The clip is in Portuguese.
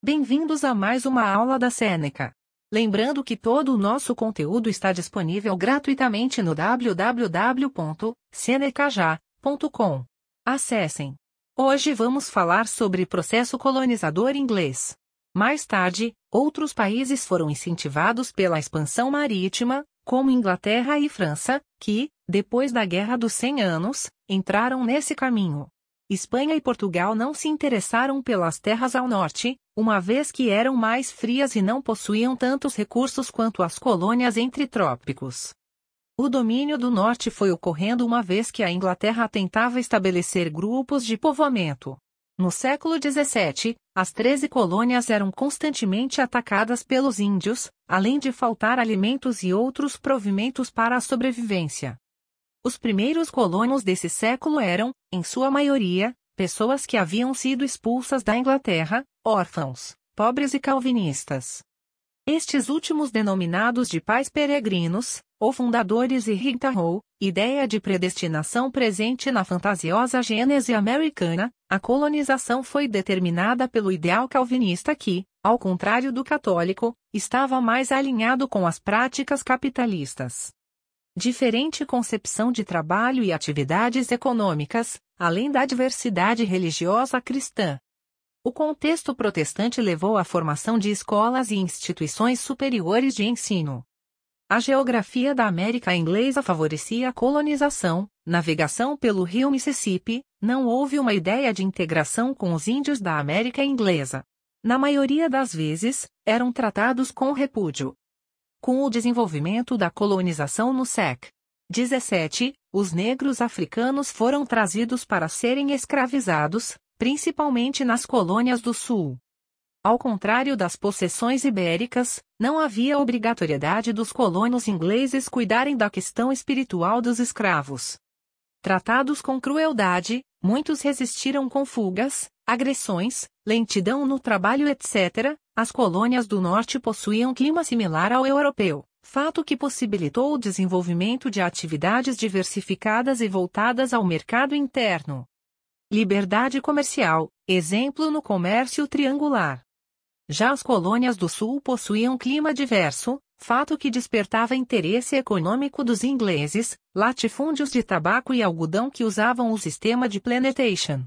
Bem-vindos a mais uma aula da Seneca. Lembrando que todo o nosso conteúdo está disponível gratuitamente no www.senecaja.com. Acessem. Hoje vamos falar sobre processo colonizador inglês. Mais tarde, outros países foram incentivados pela expansão marítima, como Inglaterra e França, que, depois da Guerra dos Cem Anos, entraram nesse caminho. Espanha e Portugal não se interessaram pelas terras ao norte, uma vez que eram mais frias e não possuíam tantos recursos quanto as colônias entre trópicos. O domínio do norte foi ocorrendo uma vez que a Inglaterra tentava estabelecer grupos de povoamento. No século XVII, as treze colônias eram constantemente atacadas pelos índios, além de faltar alimentos e outros provimentos para a sobrevivência. Os primeiros colonos desse século eram, em sua maioria, pessoas que haviam sido expulsas da Inglaterra, órfãos, pobres e calvinistas. Estes últimos denominados de pais peregrinos, ou fundadores e Rita Howe, ideia de predestinação presente na fantasiosa Gênese americana, a colonização foi determinada pelo ideal calvinista que, ao contrário do católico, estava mais alinhado com as práticas capitalistas. Diferente concepção de trabalho e atividades econômicas, além da diversidade religiosa cristã. O contexto protestante levou à formação de escolas e instituições superiores de ensino. A geografia da América inglesa favorecia a colonização, navegação pelo rio Mississippi, não houve uma ideia de integração com os índios da América inglesa. Na maioria das vezes, eram tratados com repúdio. Com o desenvolvimento da colonização no SEC. 17, os negros africanos foram trazidos para serem escravizados, principalmente nas colônias do Sul. Ao contrário das possessões ibéricas, não havia obrigatoriedade dos colonos ingleses cuidarem da questão espiritual dos escravos. Tratados com crueldade, muitos resistiram com fugas, agressões, lentidão no trabalho etc. As colônias do norte possuíam clima similar ao europeu, fato que possibilitou o desenvolvimento de atividades diversificadas e voltadas ao mercado interno. Liberdade comercial, exemplo no comércio triangular. Já as colônias do sul possuíam clima diverso, fato que despertava interesse econômico dos ingleses, latifúndios de tabaco e algodão que usavam o sistema de plantation.